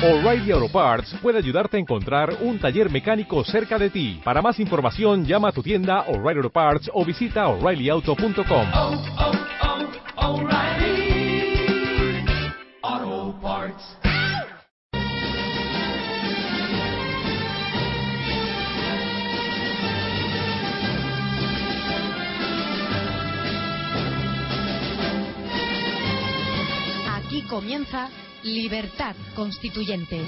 O'Reilly Auto Parts puede ayudarte a encontrar un taller mecánico cerca de ti. Para más información, llama a tu tienda O'Reilly Auto Parts o visita oreillyauto.com. oh, oh, Parts. Aquí comienza Libertad Constituyente.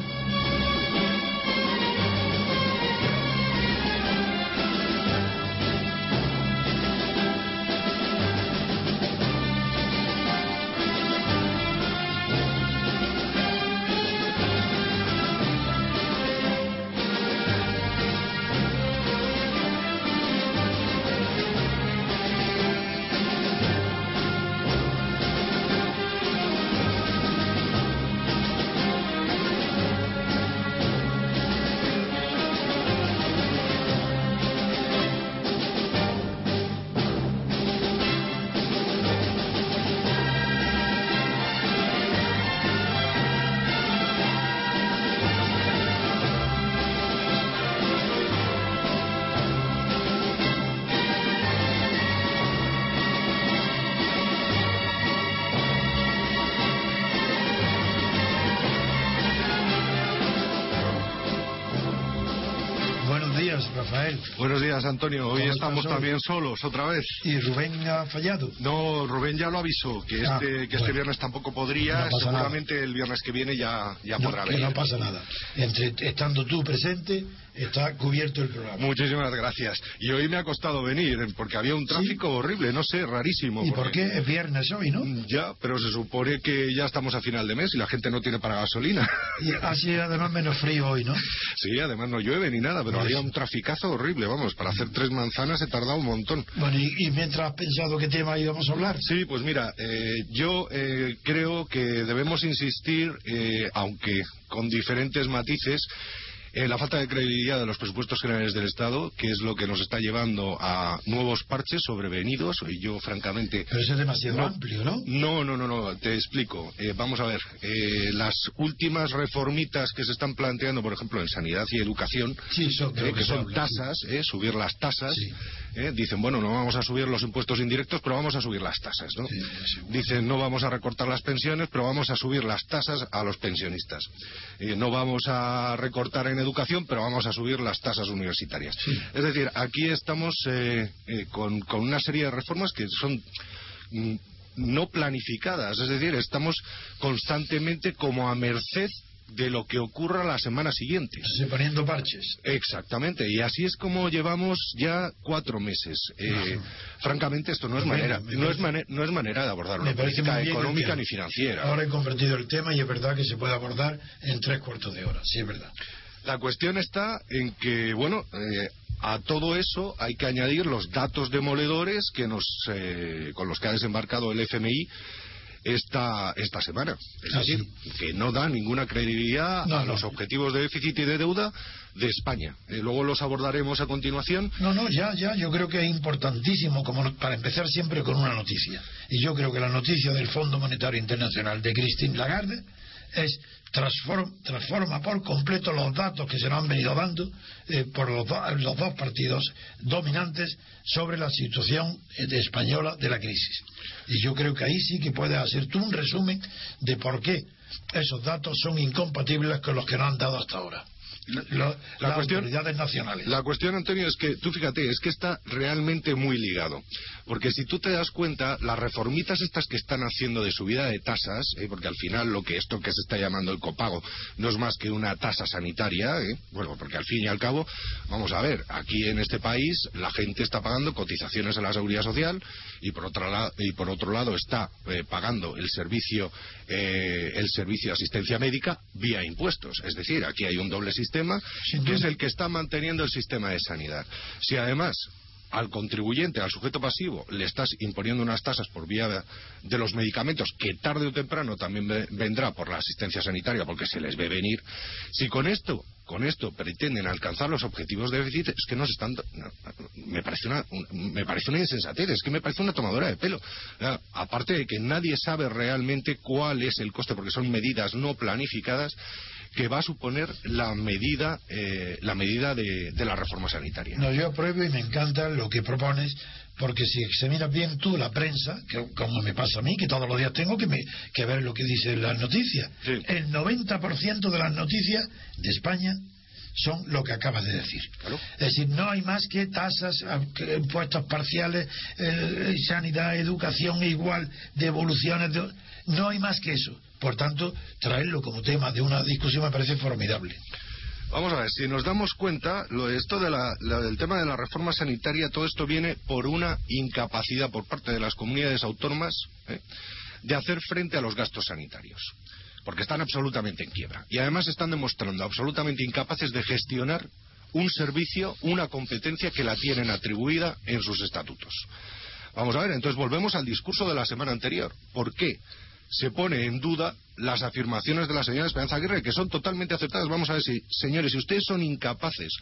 Rafael. Buenos días, Antonio. Hoy ¿Cómo estamos también solos, otra vez. ¿Y Rubén ha fallado? No, Rubén ya lo avisó, que Ah, este, que este viernes tampoco No podría. pasa Seguramente el viernes que viene ya, ya No, podrá venir. no pasa nada. Entre, estando tú presente, está cubierto el programa. Muchísimas gracias. Y hoy me ha costado venir, eh, porque había un tráfico horrible, no sé, rarísimo. ¿Y por qué es viernes hoy, no? Mm, Ya, pero se supone que ya estamos a final de mes y la gente no tiene para gasolina. Y así además menos frío hoy, ¿no? Sí, además no llueve ni nada, pero Pues- había un traficazo horrible, vamos, para hacer tres manzanas he tardado un montón. Bueno, y, y mientras has pensado qué tema íbamos a hablar. Sí, pues mira, eh, yo eh, creo que debemos insistir, eh, aunque con diferentes matices, en la falta de credibilidad de los presupuestos generales del Estado, que es lo que nos está llevando a nuevos parches sobrevenidos. Y yo, francamente. Pero eso es demasiado No. amplio, ¿no? No, no, no, no, te explico. Eh, vamos a ver, eh, las últimas reformitas que se están planteando, por ejemplo, en sanidad y educación, Sí, eso creo eh, que son tasas, eh, subir las tasas. Sí. eh, dicen, bueno, no vamos a subir los impuestos indirectos, pero vamos a subir las tasas, ¿no? Sí. Dicen, no vamos a recortar las pensiones, pero vamos a subir las tasas a los pensionistas. Eh, no vamos a recortar en educación, pero vamos a subir las tasas universitarias. Sí. Es decir, aquí estamos eh, eh, con, con una serie de reformas que son mm, no planificadas. Es decir, estamos constantemente como a merced de lo que ocurra la semana siguiente. Se poniendo parches. Exactamente, y así es como llevamos ya cuatro meses. Eh, francamente, esto no es, manera, no, es parece- mane- no es manera de abordar una política económica ni financiera. Ahora he comprendido el tema y es verdad que se puede abordar en tres cuartos de hora. Sí, es verdad. La cuestión está en que, bueno, eh, a todo eso hay que añadir los datos demoledores que nos, eh, con los que ha desembarcado el FMI esta, esta semana. Es Ah, decir, que no da ninguna credibilidad No, a no. los objetivos de déficit y de deuda de España. Eh, luego los abordaremos a continuación. No, no, ya, ya, yo creo que es importantísimo como para empezar siempre con una noticia. Y yo creo que la noticia del Fondo Monetario Internacional de Christine Lagarde es transform- transforma por completo los datos que se nos han venido dando eh, por los, do- los dos partidos dominantes sobre la situación eh, española de la crisis. Y yo creo que ahí sí que puedes hacer tú un resumen de por qué esos datos son incompatibles con los que nos han dado hasta ahora. La las cuestión- autoridades nacionales. La cuestión, Antonio, es que tú fíjate, es que está realmente muy ligado. Porque si tú te das cuenta, las reformitas estas que están haciendo de subida de tasas, eh, porque al final lo que esto que se está llamando el copago no es más que una tasa sanitaria, eh, bueno, porque al fin y al cabo, vamos a ver, aquí en este país la gente está pagando cotizaciones a la seguridad social y por otro lado, y por otro lado está eh, pagando el servicio, eh, el servicio de asistencia médica vía impuestos. Es decir, aquí hay un doble sistema Que es el que está manteniendo el sistema de sanidad. Si además al contribuyente, al sujeto pasivo, le estás imponiendo unas tasas por vía de, los medicamentos, que tarde o temprano también ve- vendrá por la asistencia sanitaria, porque se les ve venir, si con esto, con esto pretenden alcanzar los objetivos de déficit, es que nos están, me parece una, un- me parece una insensatez, es que me parece una tomadora de pelo. Aparte de que nadie sabe realmente cuál es el coste, porque son medidas no planificadas que va a suponer la medida, eh, la medida de, de la reforma sanitaria. No, yo apruebo y me encanta lo que propones, porque si examinas bien tú la prensa, que como me pasa a mí, que todos los días tengo que, me- que ver lo que dicen las noticias, Sí. el 90% de las noticias de España son lo que acabas de decir. Claro. Es decir, no hay más que tasas, a- que impuestos parciales, eh, sanidad, educación igual, devoluciones, de- no hay más que eso. Por tanto, traerlo como tema de una discusión me parece formidable. Vamos a ver, si nos damos cuenta, lo, esto de la- del tema de la reforma sanitaria, todo esto viene por una incapacidad por parte de las comunidades autónomas ¿eh? de hacer frente a los gastos sanitarios. Porque están absolutamente en quiebra. Y además están demostrando absolutamente incapaces de gestionar un servicio, una competencia que la tienen atribuida en sus estatutos. Vamos a ver, entonces volvemos al discurso de la semana anterior. ¿Por qué? Se pone en duda las afirmaciones de la señora Esperanza Aguirre, que son totalmente aceptadas. Vamos a ver si, señores, si ustedes son incapaces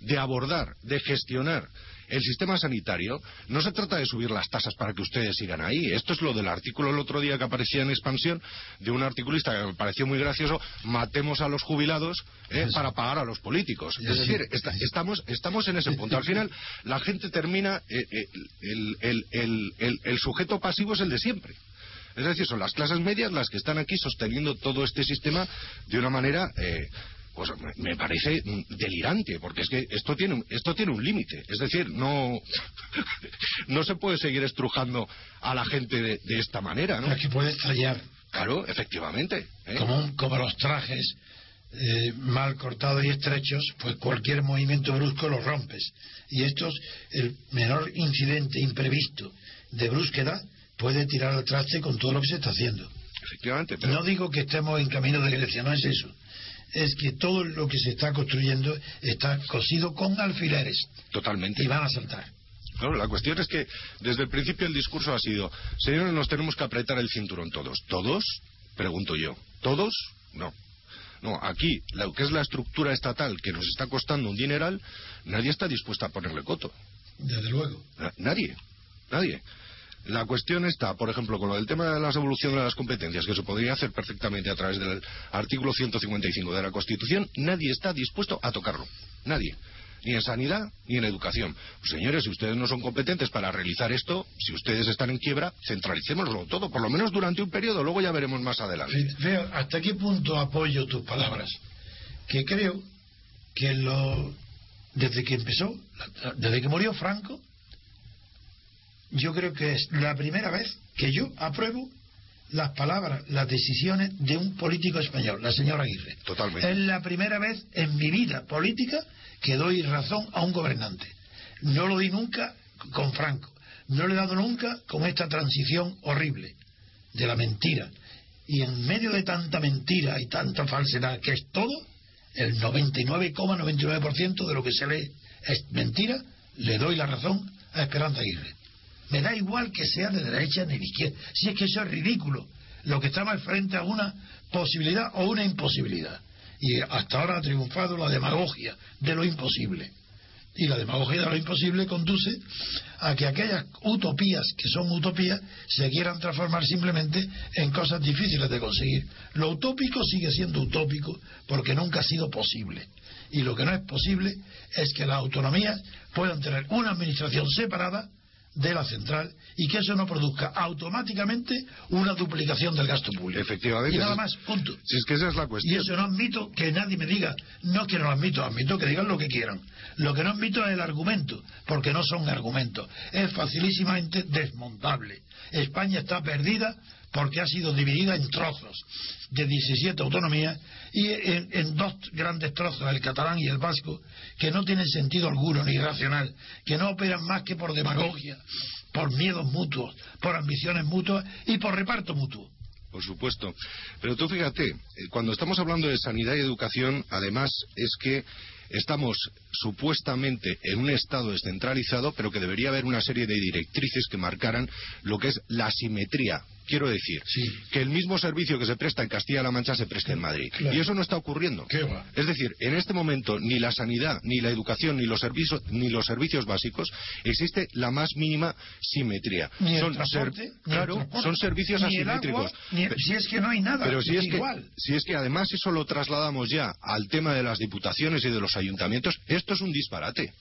de abordar, de gestionar el sistema sanitario, no se trata de subir las tasas para que ustedes sigan ahí. Esto es lo del artículo el otro día que aparecía en expansión de un articulista que me pareció muy gracioso, matemos a los jubilados eh, para pagar a los políticos. Es decir, esta- estamos, estamos en ese punto. Al final, la gente termina, eh, eh, el, el- el- el- el sujeto pasivo es el de siempre. Es decir, son las clases medias las que están aquí sosteniendo todo este sistema de una manera, eh, pues me- parece mm, delirante, porque es que esto tiene, un- esto tiene un límite. Es decir, no, no se puede seguir estrujando a la gente de, de esta manera, ¿no? Es que puede estallar. Claro, efectivamente. ¿eh? como, como los trajes eh, mal cortados y estrechos, pues cualquier movimiento brusco los rompes. Y estos, el menor incidente imprevisto de brusquedad puede tirar al traste con todo lo que se está haciendo. Efectivamente, pero No digo que estemos en camino de Grecia, no es eso. Es que todo lo que se está construyendo está cosido con alfileres totalmente. y van a saltar. Claro, la cuestión es que desde el principio el discurso ha sido, señores, nos tenemos que apretar el cinturón todos. ¿Todos? Pregunto yo. ¿Todos? No. No, aquí, lo que es la estructura estatal que nos está costando un dineral, nadie está dispuesto a ponerle coto. Desde luego. Na- Nadie. Nadie. La cuestión está, por ejemplo, con lo del tema de la evolución de las competencias, que se podría hacer perfectamente a través del artículo 155 de la Constitución, nadie está dispuesto a tocarlo. Nadie. Ni en sanidad ni en educación. Pues, señores, si ustedes no son competentes para realizar esto, si ustedes están en quiebra, centralicémoslo todo, por lo menos durante un periodo, luego ya veremos más adelante. Veo hasta qué punto apoyo tus palabras. Que creo que lo, desde que empezó, desde que murió Franco, yo creo que es la primera vez que yo apruebo las palabras, las decisiones de un político español, la señora Aguirre. Totalmente. Es la primera vez en mi vida política que doy razón a un gobernante. No lo di nunca con Franco. No lo he dado nunca con esta transición horrible de la mentira. Y en medio de tanta mentira y tanta falsedad que es todo, el 99,99% de lo que se lee es mentira, le doy la razón a Esperanza Aguirre. Me da igual que sea de derecha ni de izquierda. Si es que eso es ridículo. Lo que estamos frente a una posibilidad o una imposibilidad. Y hasta ahora ha triunfado la demagogia de lo imposible. Y la demagogia de lo imposible conduce a que aquellas utopías que son utopías se quieran transformar simplemente en cosas difíciles de conseguir. Lo utópico sigue siendo utópico porque nunca ha sido posible. Y lo que no es posible es que las autonomías puedan tener una administración separada de la central y que eso no produzca automáticamente una duplicación del gasto público. Efectivamente. Y nada más, punto. Si es que esa es la Y cuestión. eso no admito que nadie me diga, no que no lo admito, admito que digan lo que quieran. Lo que no admito es el argumento, porque no son argumentos. Es facilísimamente desmontable. España está perdida porque ha sido dividida en trozos de 17 autonomías y en, dos grandes trozos, el catalán y el vasco, que no tienen sentido alguno ni racional, que no operan más que por demagogia, por miedos mutuos, por ambiciones mutuas y por reparto mutuo. Por supuesto. Pero tú fíjate, eh, cuando estamos hablando de sanidad y educación, además es que estamos supuestamente en un Estado descentralizado, pero que debería haber una serie de directrices que marcaran lo que es la simetría quiero decir Sí. que el mismo servicio que se presta en Castilla-La Mancha se preste en Madrid. Claro. Y eso no está ocurriendo. Es decir, en este momento ni la sanidad, ni la educación, ni los servicios, ni los servicios básicos existe la más mínima simetría. Ni son transporte, ser- ni el claro, transporte, son servicios ni el asimétricos. agua, ni el- si es que no hay nada, Pero si es es, que, igual. si es que además eso lo trasladamos ya al tema de las diputaciones y de los ayuntamientos, esto es un disparate.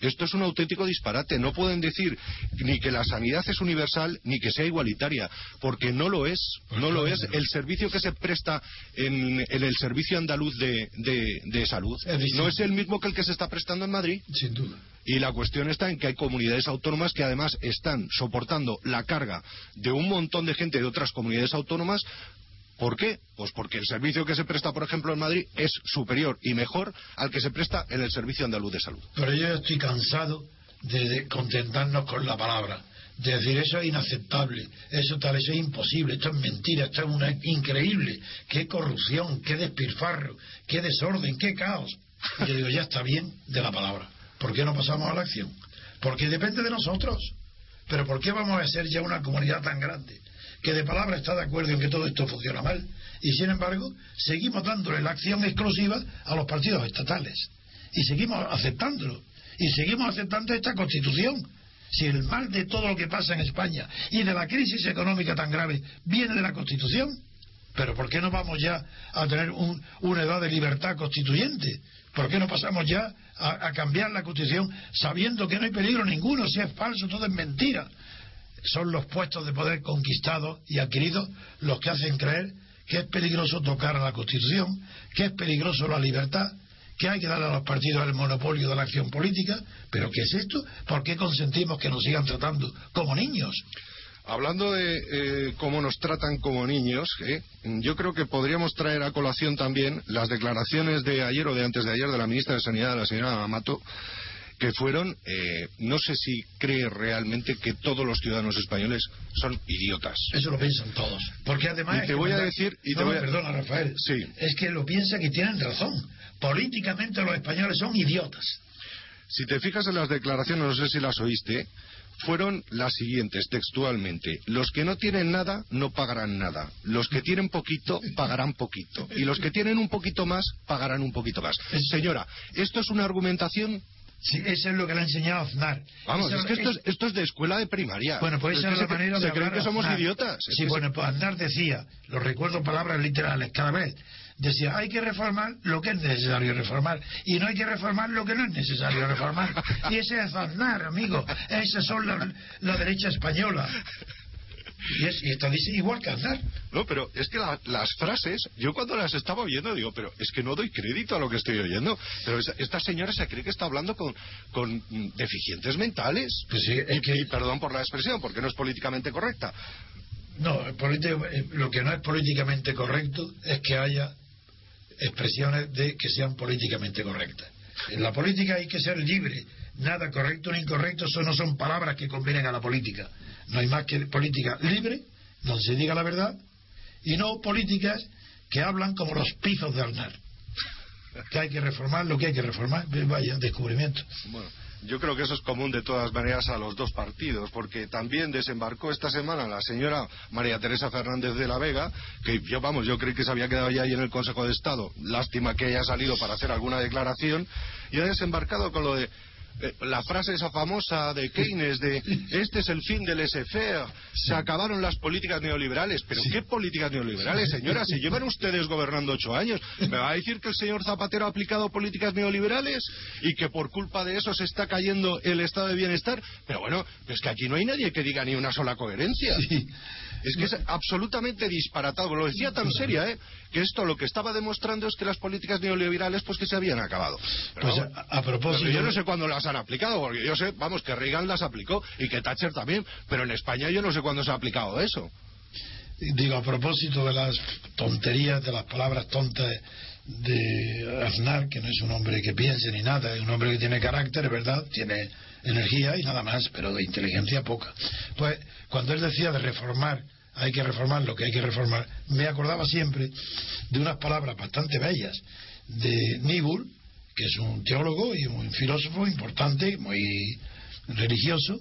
Esto es un auténtico disparate. No pueden decir ni que la sanidad es universal ni que sea igualitaria, porque no lo es. Pues no lo es. El servicio que se presta en, en el servicio andaluz de, de- de salud no es el mismo que el que se está prestando en Madrid. Sin duda. Y la cuestión está en que hay comunidades autónomas que además están soportando la carga de un montón de gente de otras comunidades autónomas. ¿Por qué? Pues porque el servicio que se presta, por ejemplo, en Madrid es superior y mejor al que se presta en el Servicio Andaluz de Salud. Pero yo estoy cansado de, contentarnos con la palabra. De decir, eso es inaceptable, eso tal, eso es imposible, esto es mentira, esto es una, increíble. Qué corrupción, qué despilfarro, qué desorden, qué caos. Yo digo, ya está bien de la palabra. ¿Por qué no pasamos a la acción? Porque depende de nosotros. Pero ¿por qué vamos a ser ya una comunidad tan grande que de palabra está de acuerdo en que todo esto funciona mal? Y sin embargo, seguimos dándole la acción exclusiva a los partidos estatales. Y seguimos aceptándolo. Y seguimos aceptando esta constitución. Si el mal de todo lo que pasa en España y de la crisis económica tan grave viene de la constitución, pero ¿por qué no vamos ya a tener un- una edad de libertad constituyente? ¿Por qué no pasamos ya a, a cambiar la constitución sabiendo que no hay peligro ninguno, si es falso, todo es mentira? Son los puestos de poder conquistados y adquiridos los que hacen creer que es peligroso tocar a la constitución, que es peligroso la libertad, que hay que darle a los partidos el monopolio de la acción política. ¿Pero qué es esto? ¿Por qué consentimos que nos sigan tratando como niños? Hablando de eh, cómo nos tratan como niños, ¿eh? yo creo que podríamos traer a colación también las declaraciones de ayer o de antes de ayer de la ministra de Sanidad, la señora Amato, que fueron, eh, no sé si cree realmente que todos los ciudadanos españoles son idiotas. Eso lo piensan todos. Porque además. Y te voy a decir- y te voy a- Perdona, Rafael. Sí. Es que lo piensan y tienen razón. Políticamente los españoles son idiotas. Si te fijas en las declaraciones, no sé si las oíste, fueron las siguientes textualmente. Los que no tienen nada no pagarán nada. Los que tienen poquito pagarán poquito. Y los que tienen un poquito más pagarán un poquito más. Señora, ¿esto es una argumentación? Sí, eso es lo que le ha enseñado Aznar. Vamos, Eso es que esto es, esto es de escuela de primaria. Bueno, pues Es esa que es la se, manera se de creen hablar que somos Aznar. idiotas. Sí, se- bueno, pues Aznar decía, lo recuerdo palabras literales cada vez, decía, hay que reformar lo que es necesario reformar y no hay que reformar lo que no es necesario reformar. Y ese es Aznar, amigo. Esas son la, la derecha española. Y, es, y esto dice igual que Aznar. No, pero es que la- las frases, yo cuando las estaba oyendo digo, pero es que no doy crédito a lo que estoy oyendo. Pero esa- esta señora se cree que está hablando con, con deficientes mentales. Pues sí, es y, que- y perdón por la expresión, porque no es políticamente correcta. No, eh, lo que no es políticamente correcto es que haya expresiones de que sean políticamente correctas. En la política hay que ser libre. Nada correcto ni incorrecto, eso no son palabras que convienen a la política. No hay más que política libre, donde se diga la verdad, y no políticas que hablan como los pizos de Arnar. Que hay que reformar lo que hay que reformar. Vaya, descubrimiento. Bueno, yo creo que eso es común de todas maneras a los dos partidos, porque también desembarcó esta semana la señora María Teresa Fernández de la Vega, que yo, vamos, yo creí que se había quedado ya ahí en el Consejo de Estado. Lástima que haya salido para hacer alguna declaración, y ha desembarcado con lo de eh, la frase esa famosa de Keynes de este es el fin del laissez-faire, se acabaron las políticas neoliberales. ¿Pero qué políticas neoliberales, señora? Si llevan ustedes gobernando ocho años, ¿me va a decir que el señor Zapatero ha aplicado políticas neoliberales y que por culpa de eso se está cayendo el estado de bienestar? Pero bueno, es que aquí no hay nadie que diga ni una sola coherencia. Sí. Es que es absolutamente disparatado. Lo decía tan seria, ¿eh? Que esto lo que estaba demostrando es que las políticas neoliberales pues que se habían acabado. Pero, Pues a, a propósito. pero yo no sé cuándo las han aplicado, porque yo sé, vamos, que Reagan las aplicó y que Thatcher también, pero en España yo no sé cuándo se ha aplicado eso. Digo, a propósito de las tonterías, de las palabras tontas de Aznar, que no es un hombre que piense ni nada, es un hombre que tiene carácter, verdad, tiene energía y nada más, pero de inteligencia poca. Pues cuando él decía de reformar, hay que reformar lo que hay que reformar, me acordaba siempre de unas palabras bastante bellas de Nibul, que es un teólogo y un filósofo importante, muy religioso,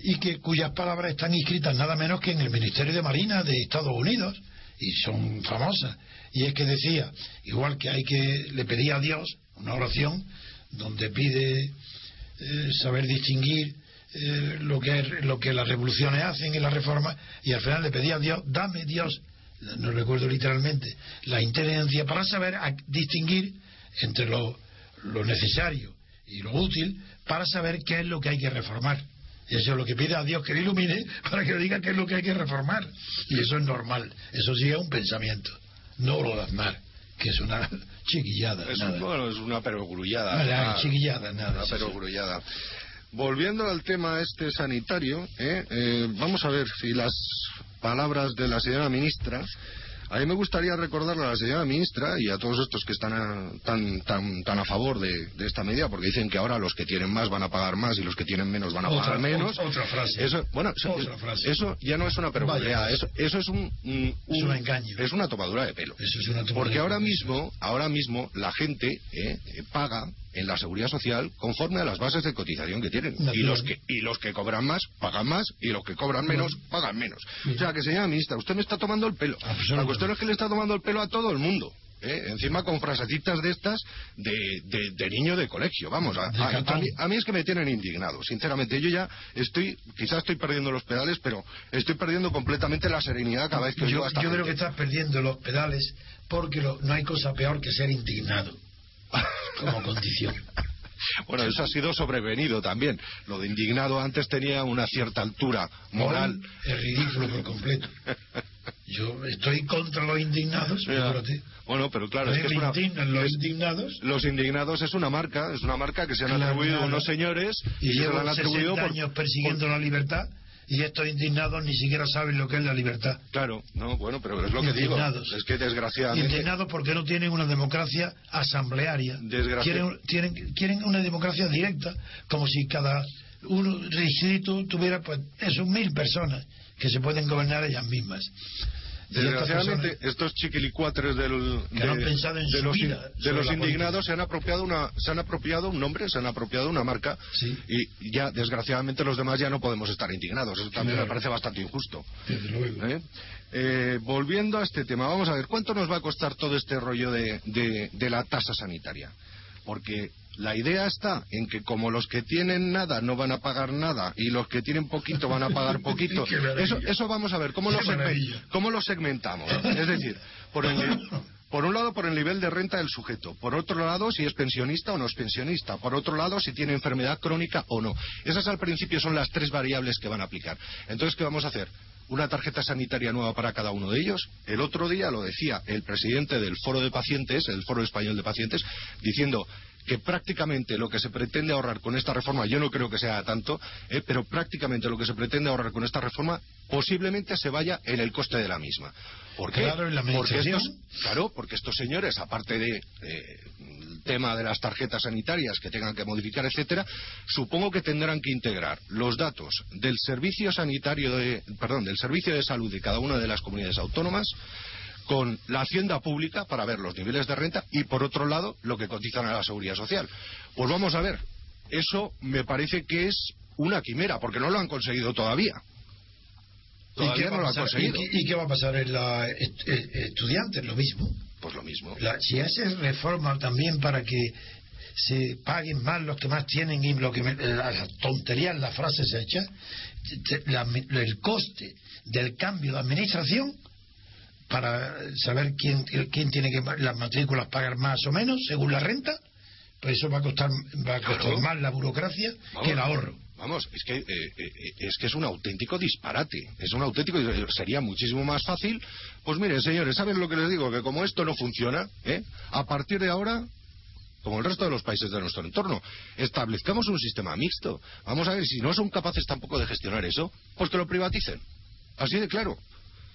y que cuyas palabras están inscritas nada menos que en el Ministerio de Marina de Estados Unidos y son famosas. Y es que decía, igual que hay que le pedía a Dios una oración donde pide eh, saber distinguir eh, lo que lo que las revoluciones hacen y las reformas y al final le pedía a Dios, dame Dios, no recuerdo literalmente, la inteligencia para saber a- distinguir entre lo, lo necesario y lo útil para saber qué es lo que hay que reformar. Y eso es lo que pide a Dios que le ilumine para que le diga qué es lo que hay que reformar. Y eso es normal. Eso sí es un pensamiento. No lo de Aznar, que es una chiquillada. Es, nada. un- bueno, es una perogrullada. Ah, chiquillada, nada, Una perogrullada. Volviendo al tema este sanitario, ¿eh? Eh, vamos a ver si las palabras de la señora ministra. A mí me gustaría recordarle a la señora ministra y a todos estos que están a- tan, tan, tan a favor de, de esta medida, porque dicen que ahora los que tienen más van a pagar más y los que tienen menos van a Otra- pagar menos. otra- frase. Eso, bueno, eso, Otra frase. eso ya no es una Vaya. eso, eso es un, un- Es un un- engaño. Es una tomadura de pelo. Eso es una toma Porque ahora mismo, ahora mismo la gente eh, paga en la seguridad social conforme a las bases de cotización que tienen. Y los que, y los que cobran más, pagan más, y los que cobran menos, pagan menos. O sea que, señora ministra, usted me está tomando el pelo. La cuestión es que le está tomando el pelo a todo el mundo. ¿eh? Encima con frasecitas de estas de, de- de niño de colegio. Vamos, a, a- a mí, a mí es que me tienen indignado. Sinceramente, yo ya estoy, quizás estoy perdiendo los pedales, pero estoy perdiendo completamente la serenidad cada vez que Yo, yo creo que estás perdiendo los pedales porque lo- no hay cosa peor que ser indignado como condición. Bueno, eso ha sido sobrevenido también. Lo de indignado antes tenía una cierta altura moral. Es ridículo por completo. Yo estoy contra los indignados. Bueno, pero claro, es que es una... los es- indignados Los indignados es una marca, es una marca que se han Claro, atribuido claro. unos señores y se la han 60 atribuido por- años persiguiendo la libertad y estos indignados ni siquiera saben lo que es la libertad. Claro, no, bueno, pero es lo que digo. Es que desgraciadamente... Indignados porque no tienen una democracia asamblearia. Quieren, tienen- quieren una democracia directa, como si cada un distrito tuviera, pues, eso, mil personas que se pueden gobernar ellas mismas. Desgraciadamente, personas- estos chiquilicuatres del, Que no han pensado en de su los, vida de sobre los la indignados se han apropiado una se han apropiado un nombre, se han apropiado una marca Sí. y ya desgraciadamente los demás ya no podemos estar indignados. Eso también Claro. me parece bastante injusto. Desde luego. ¿eh? Eh, volviendo a este tema, vamos a ver, ¿cuánto nos va a costar todo este rollo de, de- de la tasa sanitaria? Porque la idea está en que como los que tienen nada no van a pagar nada y los que tienen poquito van a pagar poquito, eso, eso vamos a ver, ¿cómo lo, cómo lo segmentamos? Es decir, por el, por un lado, por el nivel de renta del sujeto. Por otro lado, si es pensionista o no es pensionista. Por otro lado, si tiene enfermedad crónica o no. Esas al principio son las tres variables que van a aplicar. Entonces, ¿qué vamos a hacer? Una tarjeta sanitaria nueva para cada uno de ellos. El otro día lo decía el presidente del Foro de Pacientes, el Foro Español de Pacientes, diciendo que prácticamente lo que se pretende ahorrar con esta reforma, yo no creo que sea tanto, eh, pero prácticamente lo que se pretende ahorrar con esta reforma posiblemente se vaya en el coste de la misma. ¿Por qué? Claro, en la porque estos, claro, porque estos señores, aparte de eh, el tema de las tarjetas sanitarias que tengan que modificar, etcétera, supongo que tendrán que integrar los datos del servicio sanitario de, perdón, del servicio de salud de cada una de las comunidades autónomas con la hacienda pública para ver los niveles de renta y por otro lado lo que cotizan a la seguridad social. Pues vamos a ver, eso me parece que es una quimera porque no lo han conseguido todavía. ¿Y qué, Todavía va no lo a han pasar? conseguido. ¿Y qué- y qué va a pasar en la est- eh, estudiantes? Lo mismo. Pues lo mismo. La- si hace reforma también para que se paguen más los que más tienen y lo que me- las tonterías, las frases hechas, la- el coste del cambio de administración para saber quién, quién tiene que las matrículas pagar más o menos según la renta, pues eso va a costar va a costar Claro. más la burocracia Vamos, que el ahorro. Vamos, es que, eh, eh, es que es un auténtico disparate. Es un auténtico. Sería muchísimo más fácil. Pues miren, señores, ¿saben lo que les digo? Que como esto no funciona, ¿eh? a partir de ahora. Como el resto de los países de nuestro entorno, establezcamos un sistema mixto. Vamos a ver, si no son capaces tampoco de gestionar eso, pues que lo privaticen. Así de claro.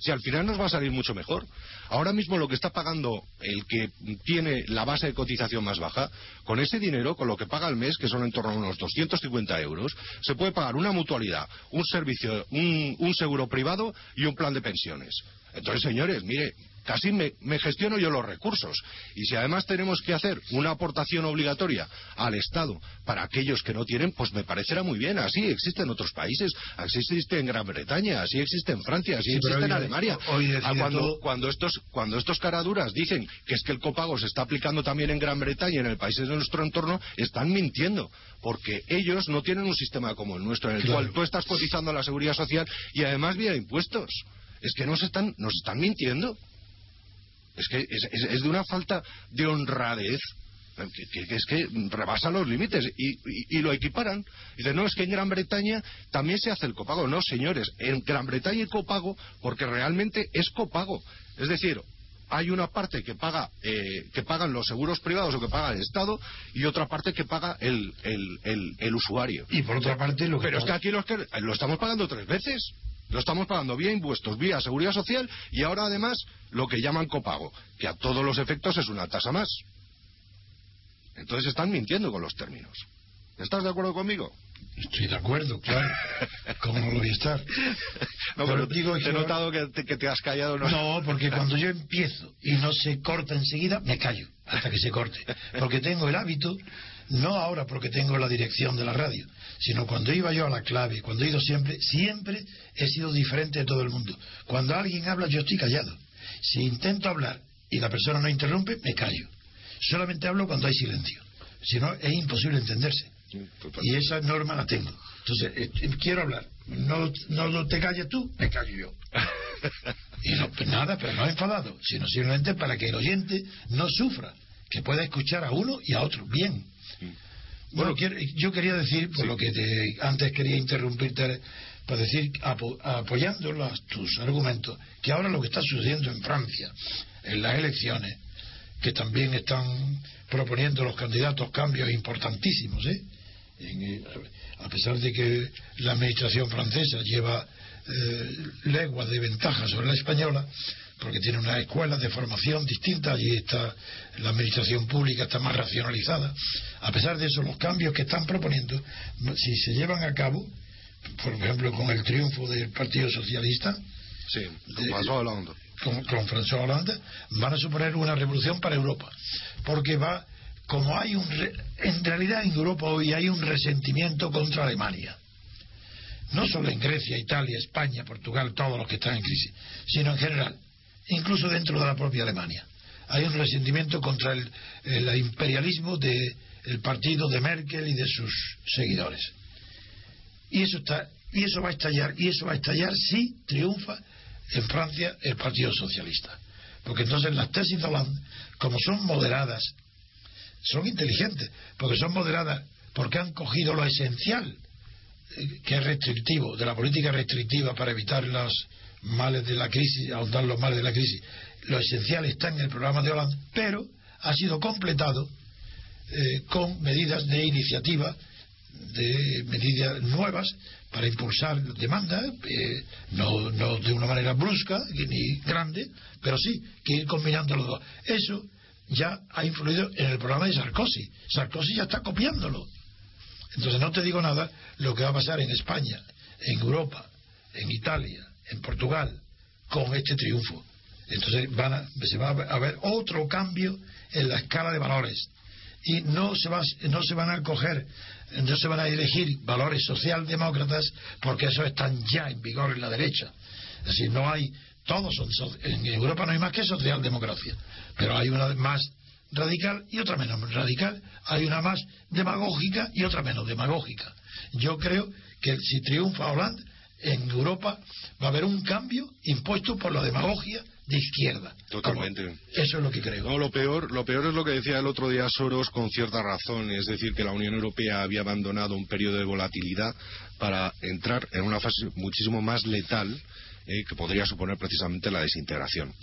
Si al final nos va a salir mucho mejor. Ahora mismo lo que está pagando el que tiene la base de cotización más baja, con ese dinero, con lo que paga al mes, que son en torno a unos 250 euros, se puede pagar una mutualidad, un servicio, un, un seguro privado y un plan de pensiones. Entonces, señores, mire, casi me, me gestiono yo los recursos. Y si además tenemos que hacer una aportación obligatoria al Estado para aquellos que no tienen, pues me parecerá muy bien. Así existe en otros países, así existe en Gran Bretaña, así existe en Francia, así Sí, existe en Alemania. hoy Ah, cuando, todo- cuando estos cuando estos caraduras dicen que es que el copago se está aplicando también en Gran Bretaña y en el países de nuestro entorno, están mintiendo, porque ellos no tienen un sistema como el nuestro, en el Claro. cual tú estás cotizando a la seguridad social y además vía impuestos. Es que nos están, nos están mintiendo. Es que es, es- es de una falta de honradez que, es que rebasa los límites y, y- y lo equiparan. Dicen, no, es que en Gran Bretaña también se hace el copago. No, señores, en Gran Bretaña hay copago porque realmente es copago. Es decir, hay una parte que paga eh, que pagan los seguros privados o que paga el Estado y otra parte que paga el, el, el- el usuario. Y por otra parte, lo que Pero es que aquí los que, lo estamos pagando tres veces. Lo estamos pagando vía impuestos, vía seguridad social y ahora además lo que llaman copago, que a todos los efectos es una tasa más. Entonces están mintiendo con los términos. ¿Estás de acuerdo conmigo? Estoy de acuerdo, claro. ¿Cómo no lo voy a estar? No, Pero pero digo te he notado que te, que te has callado. No, No, porque cuando yo empiezo y no se corta enseguida, me callo hasta que se corte. Porque tengo el hábito, no ahora porque tengo la dirección de la radio, sino cuando iba yo a la clave, cuando he ido siempre, siempre he sido diferente de todo el mundo. Cuando alguien habla, yo estoy callado. Si intento hablar y la persona no interrumpe, me callo. Solamente hablo cuando hay silencio. Si no, es imposible entenderse. Y esa norma la tengo. Entonces, eh, eh, quiero hablar. No, no, no te calles tú, me callo yo. Y no, pues nada, pero no enfadado, sino simplemente para que el oyente no sufra, que pueda escuchar a uno y a otro bien. Bueno, yo quería decir, por lo que te- antes quería interrumpirte, para decir, apo- apoyando tus argumentos, que ahora lo que está sucediendo en Francia, en las elecciones, que también están proponiendo los candidatos cambios importantísimos, ¿eh? En, eh, a pesar de que la administración francesa lleva eh, leguas de ventaja sobre la española, porque tiene unas escuelas de formación distintas, allí está la administración pública está más racionalizada. A pesar de eso, los cambios que están proponiendo, si se llevan a cabo, por ejemplo, con el triunfo del Partido Socialista, Sí, de- François Hollande. con, con François Hollande, van a suponer una revolución para Europa. Porque va, como hay un. re- en realidad en Europa hoy hay un resentimiento contra Alemania. No solo en Grecia, Italia, España, Portugal, todos los que están en crisis, sino en general, incluso dentro de la propia Alemania. Hay un resentimiento contra el, imperialismo del partido de Merkel y de sus seguidores. Y eso está y eso va a estallar y eso va a estallar si triunfa en Francia el Partido Socialista. Porque entonces las tesis de Hollande, como son moderadas, son inteligentes, porque son moderadas, porque han cogido lo esencial, eh, que es restrictivo, de la política restrictiva para evitar los males de la crisis, ahondar los males de la crisis. Lo esencial está en el programa de Hollande, pero ha sido completado eh, con medidas de iniciativa, de medidas nuevas para impulsar demanda, eh, no de una manera brusca ni grande, pero sí que ir combinando los dos. Eso ya ha influido en el programa de Sarkozy. Sarkozy ya está copiándolo. Entonces no te digo nada lo que va a pasar en España, en Europa, en Italia, en Portugal, con este triunfo. Entonces van a- se va a ver otro cambio en la escala de valores y no se, va, no se van a coger, no se van a elegir valores socialdemócratas porque esos están ya en vigor en la derecha. Es decir, no hay, todos son, so- en Europa no hay más que socialdemocracia, pero hay una más radical y otra menos radical, hay una más demagógica y otra menos demagógica. Yo creo que si triunfa Hollande, en Europa va a haber un cambio impuesto por la demagogia de izquierda. Totalmente. Como- Eso es lo que creo. No, lo peor, lo peor es lo que decía el otro día Soros con cierta razón, es decir, que la Unión Europea había abandonado un periodo de volatilidad para entrar en una fase muchísimo más letal eh, que podría suponer precisamente la desintegración.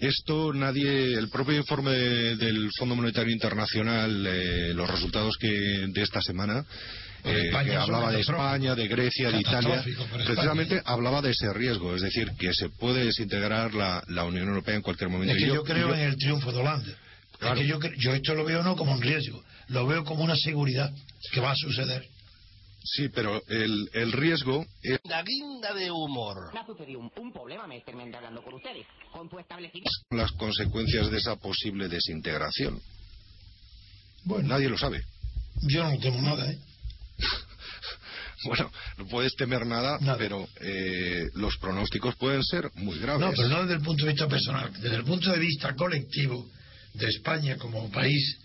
Esto nadie, el propio informe de- del Fondo Monetario Internacional, eh, los resultados que de esta semana, eh, que hablaba de. España, de Grecia, de Italia, para España. precisamente hablaba de ese riesgo, es decir, que se puede desintegrar la, la Unión Europea en cualquier momento. Es que Y yo, creo yo- en el triunfo de Holanda. Claro. Es que yo, yo esto lo veo no como un riesgo, lo veo como una seguridad que va a suceder. Sí, pero el, el riesgo es La guinda de humor. Me ha sucedido un, un problema mestermente hablando con ustedes. Con tu establecimiento. las consecuencias de esa posible desintegración. Bueno, Nadie lo sabe. yo no temo nada, ¿eh? Bueno, no puedes temer nada, Nada. pero eh, los pronósticos pueden ser muy graves. No, pero no desde el punto de vista personal, desde el punto de vista colectivo de España como país,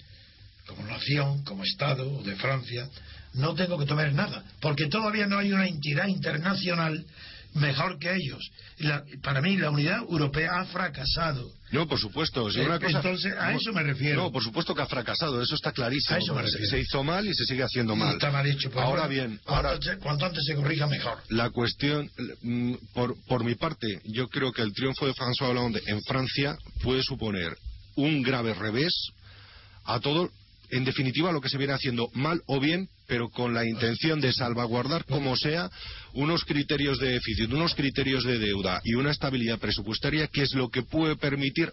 como nación, como Estado, o de Francia, no tengo que tomar nada, porque todavía no hay una entidad internacional mejor que ellos. La- para mí la unidad europea ha fracasado. No, por supuesto. si una cosa- entonces, a no, eso me refiero. No, por supuesto que ha fracasado, eso está clarísimo. A eso me Se- refiero. se, hizo mal y se sigue haciendo mal. Está mal hecho. pues ahora bien, cuanto, ahora antes- cuanto antes se corrija mejor. la cuestión, mm, por, por mi parte, yo creo que el triunfo de François Hollande en Francia puede suponer un grave revés a todo, en definitiva, lo que se viene haciendo mal o bien, pero con la intención de salvaguardar, como sea, unos criterios de déficit, unos criterios de deuda y una estabilidad presupuestaria, que es lo que puede permitir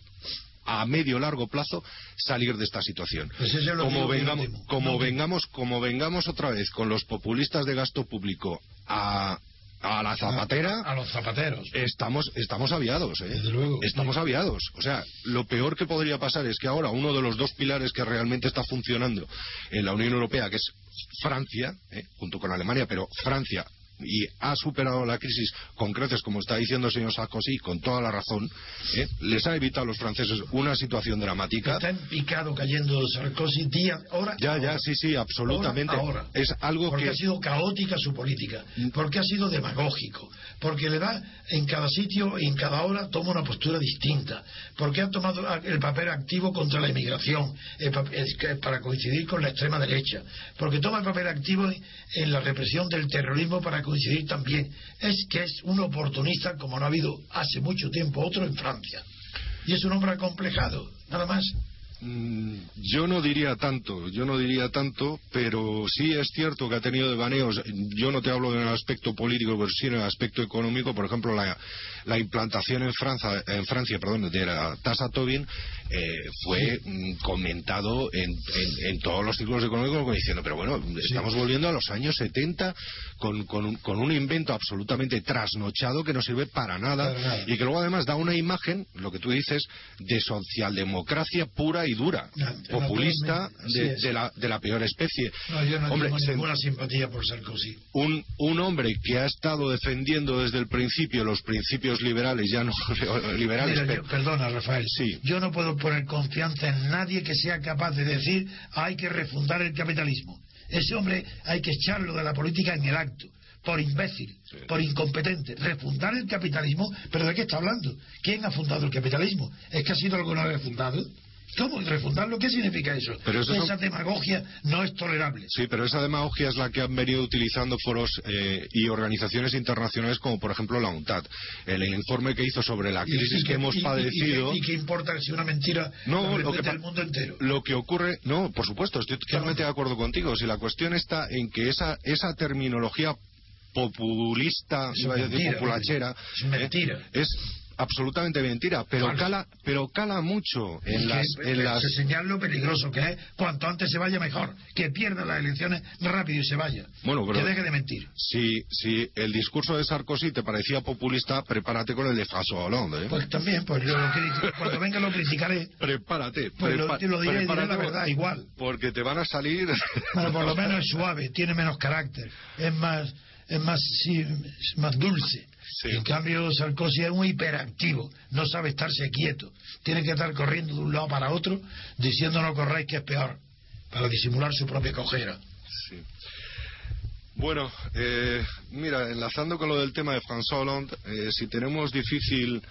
a medio largo plazo salir de esta situación. Pues es como vengamos, como vengamos, como vengamos otra vez con los populistas de gasto público a, a la zapatera, A, a los zapateros. estamos, estamos aviados, ¿eh? Desde luego. Estamos aviados. O sea, lo peor que podría pasar es que ahora uno de los dos pilares que realmente está funcionando en la Unión Europea, que es Francia, ¿eh? junto con Alemania, pero Francia y ha superado la crisis con creces, como está diciendo el señor Sarkozy, con toda la razón, ¿eh? les ha evitado a los franceses una situación dramática. Está en picado cayendo Sarkozy día, hora. Ya, ya, sí, sí, absolutamente. Ahora, ahora. Es algo porque que... ha sido caótica su política, porque ha sido demagógico, porque le da en cada sitio y en cada hora toma una postura distinta, porque ha tomado el papel activo contra la inmigración el para coincidir con la extrema derecha, porque toma el papel activo en la represión del terrorismo para coincidir también. Es que es un oportunista como no ha habido hace mucho tiempo otro en Francia. Y es un hombre acomplejado, nada más. Mm, Yo no diría tanto, yo no diría tanto, pero sí es cierto que ha tenido devaneos. Yo no te hablo en el aspecto político, pero sí en el aspecto económico. Por ejemplo, la, la implantación en Francia, en Francia perdón, de la tasa Tobin eh, fue mm, comentado en, en- en todos los ciclos económicos diciendo, pero bueno, estamos volviendo a los años 70 con, con un, con un invento absolutamente trasnochado que no sirve para nada, Para nada. y que luego además da una imagen, lo que tú dices, de socialdemocracia pura y dura, Na- populista de, la, de la peor especie. No, yo no Hombre, tengo ninguna simpatía por Sarkozy. un, un hombre que ha estado defendiendo desde el principio los principios liberales, ya no liberales, Mira, pero- yo- perdona, Rafael. Sí. Yo no puedo poner confianza en nadie que sea capaz de decir hay que refundar el capitalismo. Ese hombre hay que echarlo de la política en el acto. Por imbécil, por incompetente. Refundar el capitalismo, ¿pero de qué está hablando? ¿Quién ha fundado el capitalismo? ¿Es que ha sido alguna vez fundado? ¿Cómo? ¿Refundarlo? ¿Qué significa eso? Pero eso son- Esa demagogia no es tolerable. Sí, pero esa demagogia es la que han venido utilizando foros eh, y organizaciones internacionales como por ejemplo la UNTAD. El, informe que hizo sobre la crisis y que hemos y- padecido... Y, qué importa si una mentira No, lo que el mundo entero? Lo que ocurre, no, por supuesto, estoy totalmente de acuerdo contigo. Si la cuestión está en que esa, esa terminología populista, Es iba a decir mentira, populachera, es mentira. eh, es absolutamente mentira, pero cala, pero cala mucho en las, que, en que las se señala lo peligroso que es. Cuanto antes se vaya, mejor. Que pierda las elecciones rápido y se vaya. Bueno, pero- Que deje de mentir. Si, si el discurso de Sarkozy te parecía populista, prepárate con el de François Hollande. ¿eh? Pues también, pues lo cuando venga lo criticaré. prepárate. Pues lo- prepa- lo diré, diré prepárate, la verdad, igual. Porque te van a salir. Bueno, por lo menos es suave, tiene menos carácter, es más, es más, sí, es más dulce. Sí. En cambio, Sarkozy es un hiperactivo, no sabe estarse quieto. Tiene que estar corriendo de un lado para otro, diciendo no corráis que es peor, para disimular su propia cojera. Sí. Bueno, eh, mira, enlazando con lo del tema de François Hollande, eh, si tenemos difícil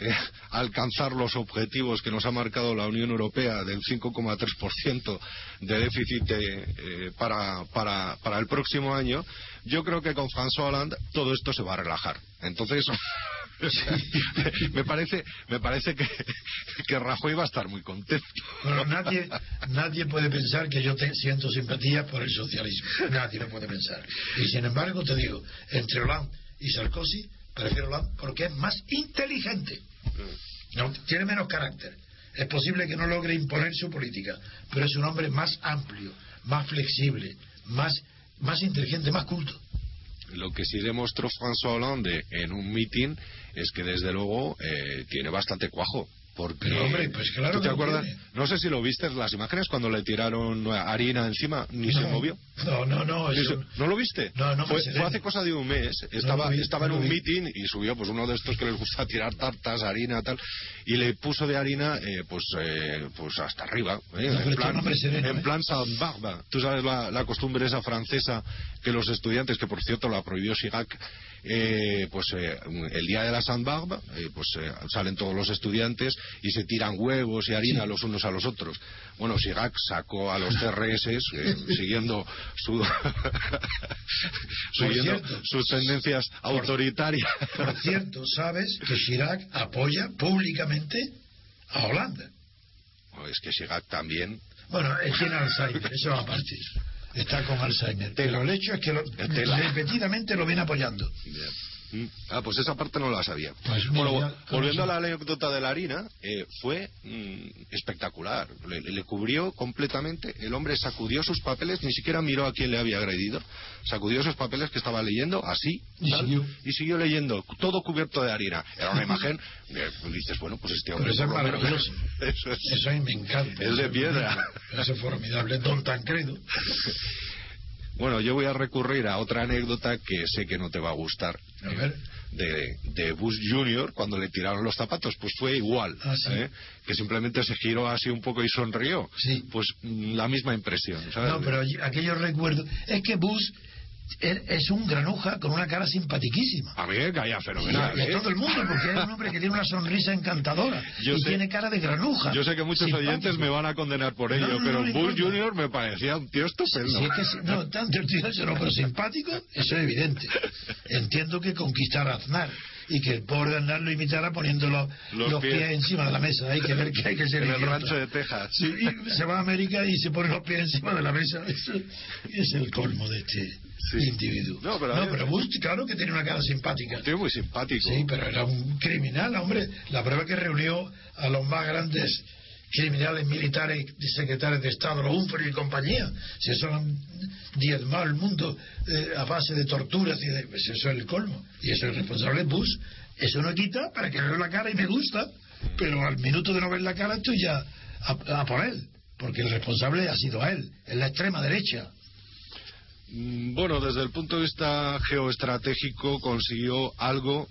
eh, alcanzar los objetivos que nos ha marcado la Unión Europea del 5,3% de déficit eh, eh, para, para, para el próximo año, yo creo que con François Hollande todo esto se va a relajar. Entonces, me parece, me parece que, Rajoy va a estar muy contento. Nadie, nadie puede pensar que yo te, siento simpatía por el socialismo. Nadie lo puede pensar. Y sin embargo, te digo, entre Hollande y Sarkozy, prefiero Hollande porque es más inteligente. No, tiene menos carácter. Es posible que no logre imponer su política, pero es un hombre más amplio, más flexible, más más inteligente, más culto. Lo que sí demostró François Hollande en un meeting es que desde luego eh, tiene bastante cuajo. Porque, Pero, hombre, pues claro ¿tú te acuerdas? tiene. No sé si lo viste las imágenes cuando le tiraron harina encima, ni se movió. No, no, no. ¿No lo viste? No, no fue, fue hace cosa de un mes. Estaba, vi, estaba en un meeting y subió pues uno de estos que les gusta tirar tartas, harina, tal, y le puso de harina eh, pues eh, pues hasta arriba. eh, en plan, sereno, en ¿eh? plan Saint-Barbe. Tú sabes la, la costumbre esa francesa que los estudiantes, que por cierto la prohibió Chirac, eh, pues eh, el día de la Saint-Barbe, eh, pues eh, salen todos los estudiantes y se tiran huevos y harina los unos a los otros. Bueno, Chirac sacó a los CRS eh, siguiendo su siguiendo cierto. sus tendencias autoritarias. Por cierto, sabes que Chirac apoya públicamente a Holanda. Oh, es que Chirac también Bueno, él tiene Alzheimer, eso aparte. Está con Alzheimer. Pero el hecho es que lo- repetidamente lo viene apoyando. Ah, pues esa parte no la sabía. Pues bueno, volviendo a la anécdota de la harina, eh, fue mm, espectacular. Le, le cubrió completamente. El hombre sacudió sus papeles, ni siquiera miró a quién le había agredido. Sacudió esos papeles que estaba leyendo, así, Y tal, siguió. y siguió leyendo, todo cubierto de harina. Era una imagen, eh, dices, bueno, pues este hombre. Pero es maravilloso. Eso es- Eso me encanta. Es de piedra. Eso es formidable. Don Tancredo. Bueno, yo voy a recurrir a otra anécdota que sé que no te va a gustar. A ver. de, de Bush Jr. cuando le tiraron los zapatos, pues fue igual, Ah, sí. ¿eh? que simplemente se giró así un poco y sonrió. Sí. Pues la misma impresión, ¿sabes? No, pero allí- aquello recuerdo. Es que Bush es un granuja con una cara simpaticísima. A mí me caía Y a, fenomenal. y a ¿eh? todo el mundo, porque es un hombre que tiene una sonrisa encantadora Yo y sé- tiene cara de granuja. Yo sé que muchos Simpático. oyentes me van a condenar por ello, No, no, pero no Bush. Jr. me parecía un tío estupendo. Si es que no, tanto el tío pero simpático, eso es evidente. Entiendo que conquistara a Aznar y que el pobre Aznar lo imitara poniendo los, Los pies. pies. encima de la mesa. Hay que ver que hay que ser en el rancho de Texas. Sí, y se va a América y se pone los pies encima de la mesa. Eso es el colmo de este Sí. individuo. No, pero a ver- Bush, claro que tiene una cara simpática. Tío muy simpático. Sí, pero era un criminal, hombre. La prueba que reunió a los más grandes criminales militares y secretarios de Estado, los Humphrey y compañía. Si eso han diezmado el mundo eh, a base de torturas y de... Pues eso es el colmo. Y eso es responsable Bush. Eso no quita para que veo la cara y me gusta, pero al minuto de no ver la cara estoy ya a, a por él. Porque el responsable ha sido él, en la extrema derecha. Mm, Bueno, desde el punto de vista geoestratégico consiguió algo,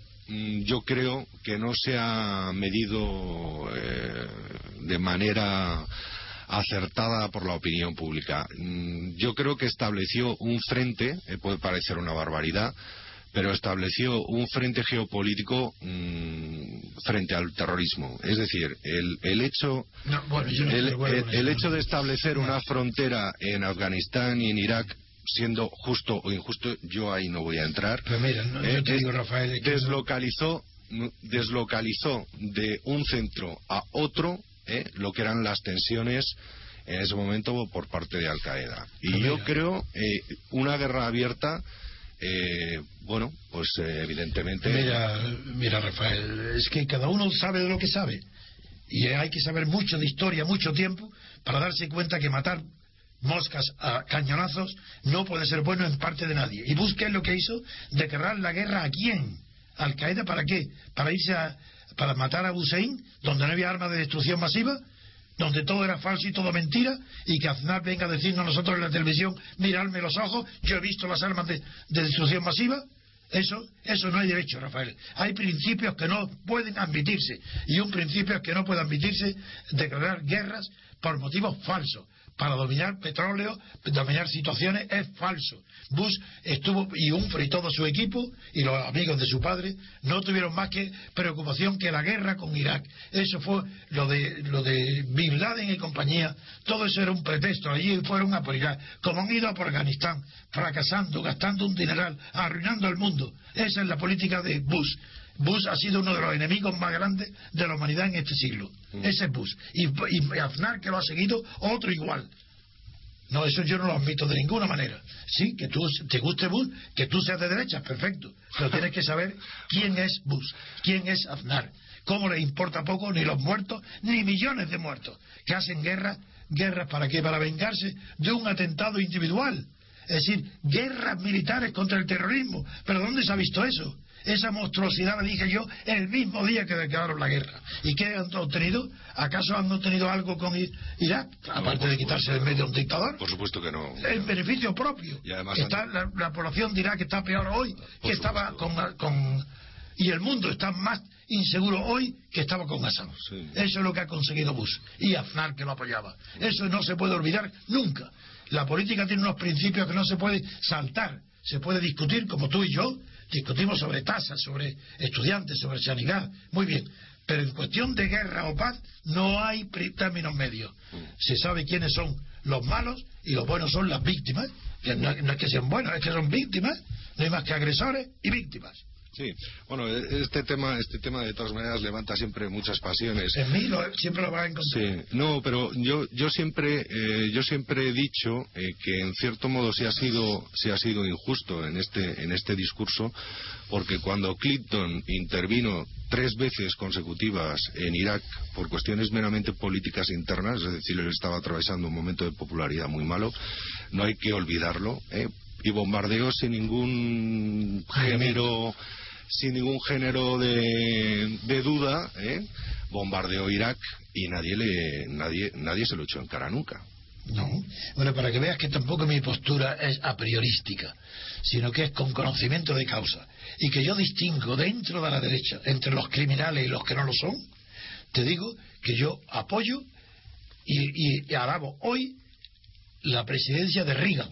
yo creo, que no se ha medido eh, de manera acertada por la opinión pública. Mm, Yo creo que estableció un frente, eh, puede parecer una barbaridad, pero estableció un frente geopolítico mm, frente al terrorismo. Es decir, el, el hecho No, bueno, yo no el, el- hecho de establecer una frontera en Afganistán y en Irak siendo justo o injusto yo ahí no voy a entrar Pero mira, no, yo Eh, te digo, Rafael, deslocalizó deslocalizó de un centro a otro eh, lo que eran las tensiones en ese momento por parte de Al Qaeda y Pero yo mira. creo eh, una guerra abierta eh, bueno pues eh, evidentemente Mira, mira, Rafael, es que cada uno sabe de lo que sabe. Y hay que saber mucho de historia, mucho tiempo, para darse cuenta que matar moscas a cañonazos no puede ser bueno en parte de nadie. Y busquen lo que hizo, declarar la guerra a quién. ¿Al Qaeda para qué? ¿Para irse a, para matar a Hussein, donde no había armas de destrucción masiva? donde todo era falso y todo mentira, y que Aznar venga a decirnos nosotros en la televisión, miradme los ojos, yo he visto las armas de destrucción masiva. Eso, eso no hay derecho, Rafael. Hay principios que no pueden admitirse, y un principio que no puede admitirse declarar guerras por motivos falsos. Para dominar petróleo, dominar situaciones, es falso. Bush estuvo, y Humphrey y todo su equipo, y los amigos de su padre, no tuvieron más que preocupación que la guerra con Irak. Eso fue lo de, lo de Bin Laden y compañía. Todo eso era un pretexto. Allí fueron a por Irak. Como han ido a por Afganistán, fracasando, gastando un dineral, arruinando el mundo. Esa es la política de Bush. Bush ha sido uno de los enemigos más grandes de la humanidad en este siglo. Ese es Bush. Y, y Aznar, que lo ha seguido, otro igual. No, eso yo no lo admito de ninguna manera. Sí, que tú te guste Bush, que tú seas de derecha, perfecto. Pero tienes que saber quién es Bush, quién es Aznar. Cómo le importa poco ni los muertos, ni millones de muertos que hacen guerra. ¿Guerras para qué? Para vengarse de un atentado individual. Es decir, guerras militares contra el terrorismo. ¿Pero dónde se ha visto eso? Esa monstruosidad la dije yo el mismo día que declararon la guerra. ¿Y qué han obtenido? ¿Acaso han obtenido algo con Irak? Aparte de quitarse del medio a un dictador. Por supuesto que no. En beneficio propio. Y además está, han- la, la población de Irak está peor hoy que estaba con, con- Y el mundo está más inseguro hoy que estaba con Assad. Sí. Eso es lo que ha conseguido Bush. Y Aznar que lo apoyaba. Eso no se puede olvidar nunca. La política tiene unos principios que no se puede saltar. Se puede discutir como tú y yo. Discutimos sobre tasas, sobre estudiantes, sobre sanidad. Muy bien. Pero en cuestión de guerra o paz no hay términos medios. Se sabe quiénes son los malos y los buenos son las víctimas. No, no es que sean buenos, es que son víctimas. No hay más que agresores y víctimas. Sí, bueno, este tema, este tema de todas maneras levanta siempre muchas pasiones. En mí lo- siempre lo vas a encontrar. Sí, no, pero yo, yo siempre, eh, yo siempre he dicho eh, que en cierto modo se ha sido, se ha sido injusto en este, en este discurso, porque cuando Clinton intervino tres veces consecutivas en Irak por cuestiones meramente políticas internas, es decir, él estaba atravesando un momento de popularidad muy malo, no hay que olvidarlo, ¿eh? Y bombardeó sin ningún género sin ningún género de, de duda, ¿eh? bombardeó Irak y nadie le nadie nadie se lo echó en cara nunca. No. Bueno, para que veas que tampoco mi postura es a priorística, sino que es con conocimiento de causa. Y que yo distingo dentro de la derecha entre los criminales y los que no lo son, te digo que yo apoyo y, y- y alabo hoy la presidencia de Reagan,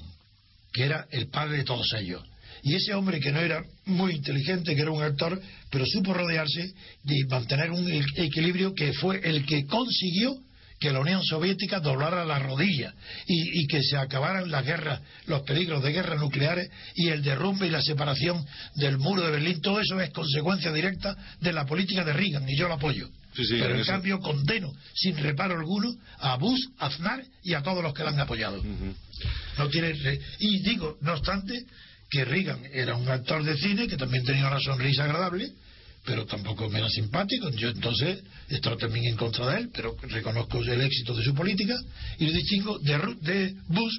que era el padre de todos ellos. Y ese hombre que no era muy inteligente, que era un actor, pero supo rodearse y mantener un equilibrio que fue el que consiguió que la Unión Soviética doblara la rodilla y, y que se acabaran las guerras, los peligros de guerras nucleares y el derrumbe y la separación del muro de Berlín. Todo eso es consecuencia directa de la política de Reagan y yo lo apoyo. Sí, sí, pero en eso- cambio condeno sin reparo alguno a Bush, a Aznar y a todos los que le han apoyado. No tiene re- y digo, no obstante, que Reagan era un actor de cine que también tenía una sonrisa agradable, pero tampoco me era simpático. Yo entonces estoy también en contra de él, pero reconozco el éxito de su política y le distingo de, de Bush,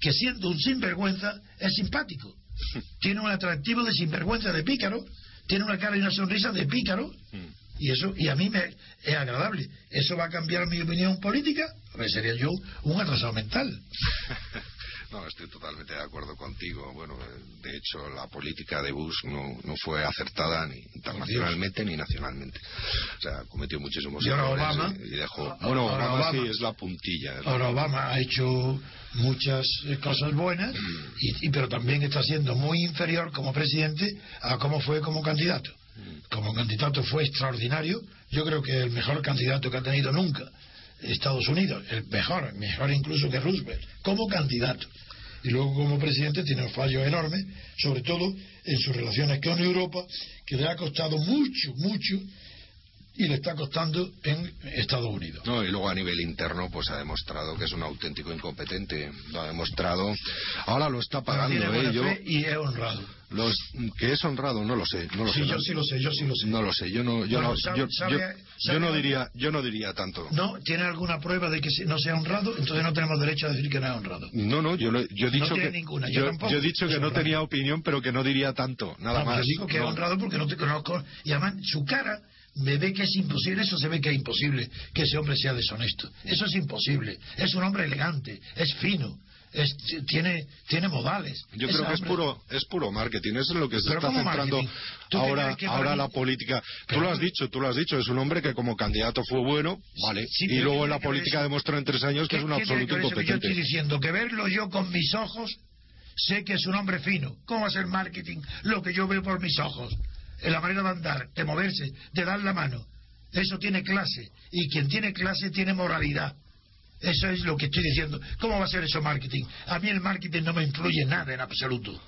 que siendo un sinvergüenza es simpático. Tiene un atractivo de sinvergüenza de pícaro, tiene una cara y una sonrisa de pícaro. Y eso y a mí me es agradable. ¿Eso va a cambiar mi opinión política? Pues sería yo un atrasado mental. No, estoy totalmente de acuerdo contigo. Bueno, de hecho, la política de Bush no, no fue acertada ni internacionalmente ni nacionalmente. O sea, cometió muchísimos errores y, y dejó. Ahora Bueno, Obama, Obama. sí es la puntilla. es la- Ahora Obama ha hecho muchas eh, cosas buenas, y, y- pero también está siendo muy inferior como presidente a como fue como candidato. Como candidato fue extraordinario, yo creo que el mejor candidato que ha tenido nunca Estados Unidos, el mejor, mejor incluso que Roosevelt, como candidato. Y luego como presidente tiene un fallo enorme, sobre todo en sus relaciones con Europa, que le ha costado mucho, mucho, y le está costando en Estados Unidos. No, y luego a nivel interno, pues ha demostrado que es un auténtico incompetente. Lo ha demostrado. Ahora lo está pagando, ¿eh? Yo, y es honrado. los, que es honrado, no lo sé. No lo Sí, sé yo no- sí lo sé, yo sí lo sé. No lo sé, yo no, yo Bueno, no, sabe- yo, sabe- yo- sabe- yo no diría, yo no diría tanto. ¿No? ¿Tiene alguna prueba de que no sea honrado? Entonces no tenemos derecho a decir que no es honrado. No, no, yo, yo he dicho que ninguna, yo tampoco. he dicho que no honrado. tenía opinión, pero que no diría tanto, nada No, más. Yo digo que es honrado porque no te conozco. Y además su cara me ve que es imposible, eso se ve que es imposible que ese hombre sea deshonesto. Eso es imposible. Es un hombre elegante, es fino, es, tiene, tiene modales. Yo Ese creo que es puro, es puro marketing, eso es lo que se está ¿cómo centrando ahora, ahora mí- la política. Tú lo has dicho, tú lo has dicho, es un hombre que como candidato fue bueno, vale, Sí, y luego ¿qué en la política eso? demostró en tres años que es un ¿Qué- qué tiene absoluto que Yo incompetente. estoy diciendo que verlo yo con mis ojos, sé que es un hombre fino. ¿Cómo va a ser marketing lo que yo veo por mis ojos? En la manera de andar, de moverse, de dar la mano. Eso tiene clase. Y quien tiene clase tiene moralidad. Eso es lo que estoy diciendo. ¿Cómo va a ser eso marketing? A mí el marketing no me influye nada en absoluto.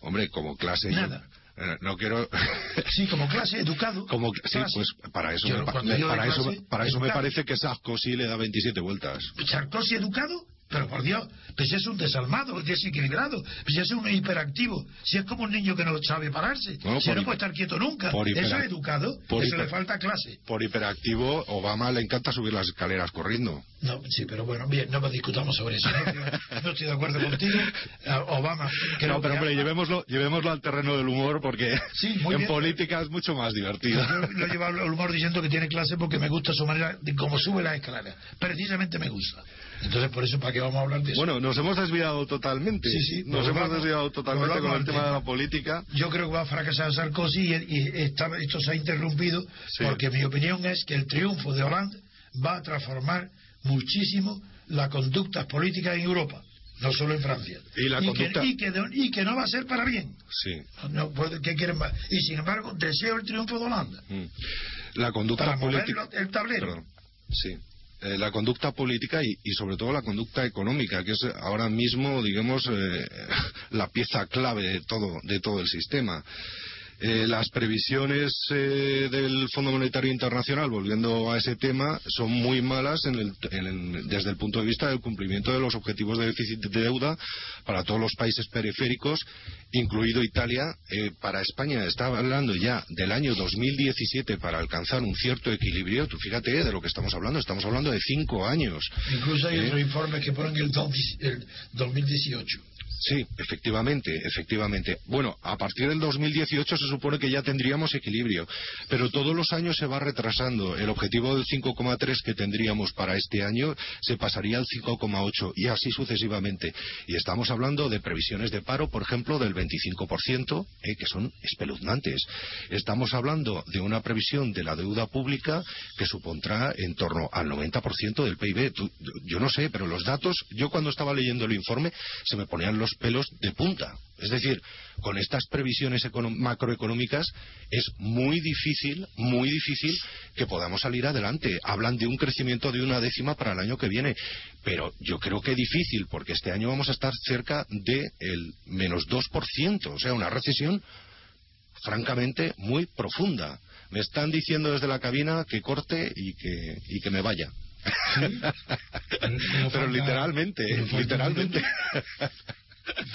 Hombre, como clase. yo- Nada. eh, no quiero. Sí, como clase, educado. Como, sí, Clase. pues para eso, Yo, me, para, eso, clase, para eso me parece que Sarkozy le da 27 vueltas. ¿Sarkozy educado? Pero por Dios, pues si es un desalmado, desequilibrado, pues si es un hiperactivo, si es como un niño que no sabe pararse, No, si no puede estar quieto nunca. Eso es educado, por eso hiper- le falta clase. Por hiperactivo, Obama le encanta subir las escaleras corriendo. No, sí, pero bueno, bien, no me discutamos sobre eso. No, estoy- no estoy de acuerdo contigo. Obama. no, pero hombre, llevémoslo, llevémoslo al terreno del humor porque Sí, en bien. política es mucho más divertido. Yo lo llevo al humor diciendo que tiene clase porque me gusta su manera de cómo sube las escaleras. Precisamente me gusta. Entonces, por eso, ¿para qué vamos a hablar de eso? Bueno, nos hemos desviado totalmente. Sí, sí, nos hemos desviado totalmente con el tema de la política. Yo creo que va a fracasar Sarkozy y, y esta- esto se ha interrumpido Sí. porque mi opinión es que el triunfo de Hollande va a transformar muchísimo las conductas políticas en Europa, no solo en Francia. Y la que, conducta- y que y que no va a ser para bien. Sí. No, puede- ¿qué quieren más? Y sin embargo, deseo el triunfo de Holanda. Mm. La conducta Para política. el tablero. Perdón. Sí. Eh, la conducta política y, y sobre todo la conducta económica, que es ahora mismo, digamos, eh, la pieza clave de todo, de todo el sistema. Eh, las previsiones eh, del Fondo Monetario Internacional, volviendo a ese tema, son muy malas en el- en el- desde el punto de vista del cumplimiento de los objetivos de déficit de deuda para todos los países periféricos, incluido Italia. Eh, para España está hablando ya del año 2017 para alcanzar un cierto equilibrio. Tú fíjate eh, de lo que estamos hablando. Estamos hablando de cinco años. Incluso hay ¿Eh? otros informes que ponen el 2018. Sí, efectivamente, efectivamente. Bueno, a partir del 2018 se supone que ya tendríamos equilibrio, pero todos los años se va retrasando. El objetivo del 5,3 que tendríamos para este año se pasaría al 5,8 y así sucesivamente. Y estamos hablando de previsiones de paro, por ejemplo, del 25%, eh, que son espeluznantes. Estamos hablando de una previsión de la deuda pública que supondrá en torno al 90% del PIB. Yo no sé, pero los datos, yo cuando estaba leyendo el informe se me ponían los pelos de punta. Es decir, con estas previsiones macroeconómicas es muy difícil, muy difícil que podamos salir adelante. Hablan de un crecimiento de una décima para el año que viene, pero yo creo que difícil porque este año vamos a estar cerca del menos 2%, o sea, una recesión francamente muy profunda. Me están diciendo desde la cabina que corte y que, y que me vaya. Pero literalmente, literalmente.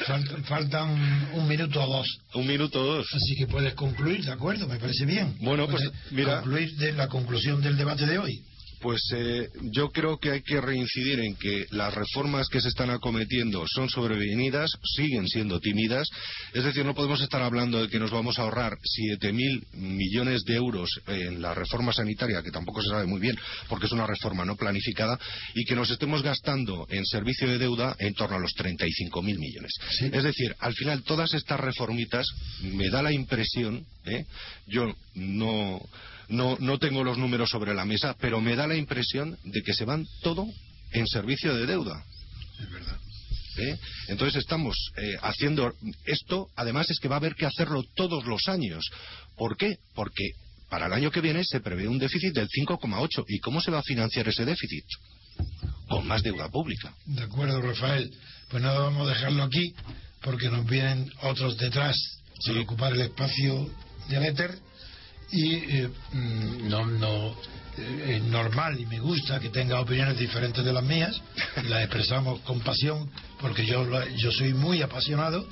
Faltan, faltan un minuto o dos. Un minuto o dos. Así que puedes concluir, ¿de acuerdo? Me parece bien. Bueno, pues, mira. Concluir de la conclusión del debate de hoy. Pues eh, yo creo que hay que reincidir en que las reformas que se están acometiendo son sobrevenidas, siguen siendo tímidas. Es decir, no podemos estar hablando de que nos vamos a ahorrar 7.000 millones de euros en la reforma sanitaria, que tampoco se sabe muy bien, porque es una reforma no planificada, y que nos estemos gastando en servicio de deuda en torno a los 35.000 millones. Sí. Es decir, al final todas estas reformitas me da la impresión, ¿eh? yo no, no, no tengo los números sobre la mesa, pero me da la impresión de que se van todo en servicio de deuda. Es verdad. ¿eh? Entonces estamos eh, haciendo esto, además es que va a haber que hacerlo todos los años. ¿Por qué? Porque para el año que viene se prevé un déficit del 5,8. ¿Y cómo se va a financiar ese déficit? Con más deuda pública. De acuerdo, Rafael. Pues nada, vamos a dejarlo aquí porque nos vienen otros detrás Sí. para ocupar el espacio del éter y eh, mm, no, no eh, es normal y me gusta que tenga opiniones diferentes de las mías. Las expresamos con pasión porque yo, yo soy muy apasionado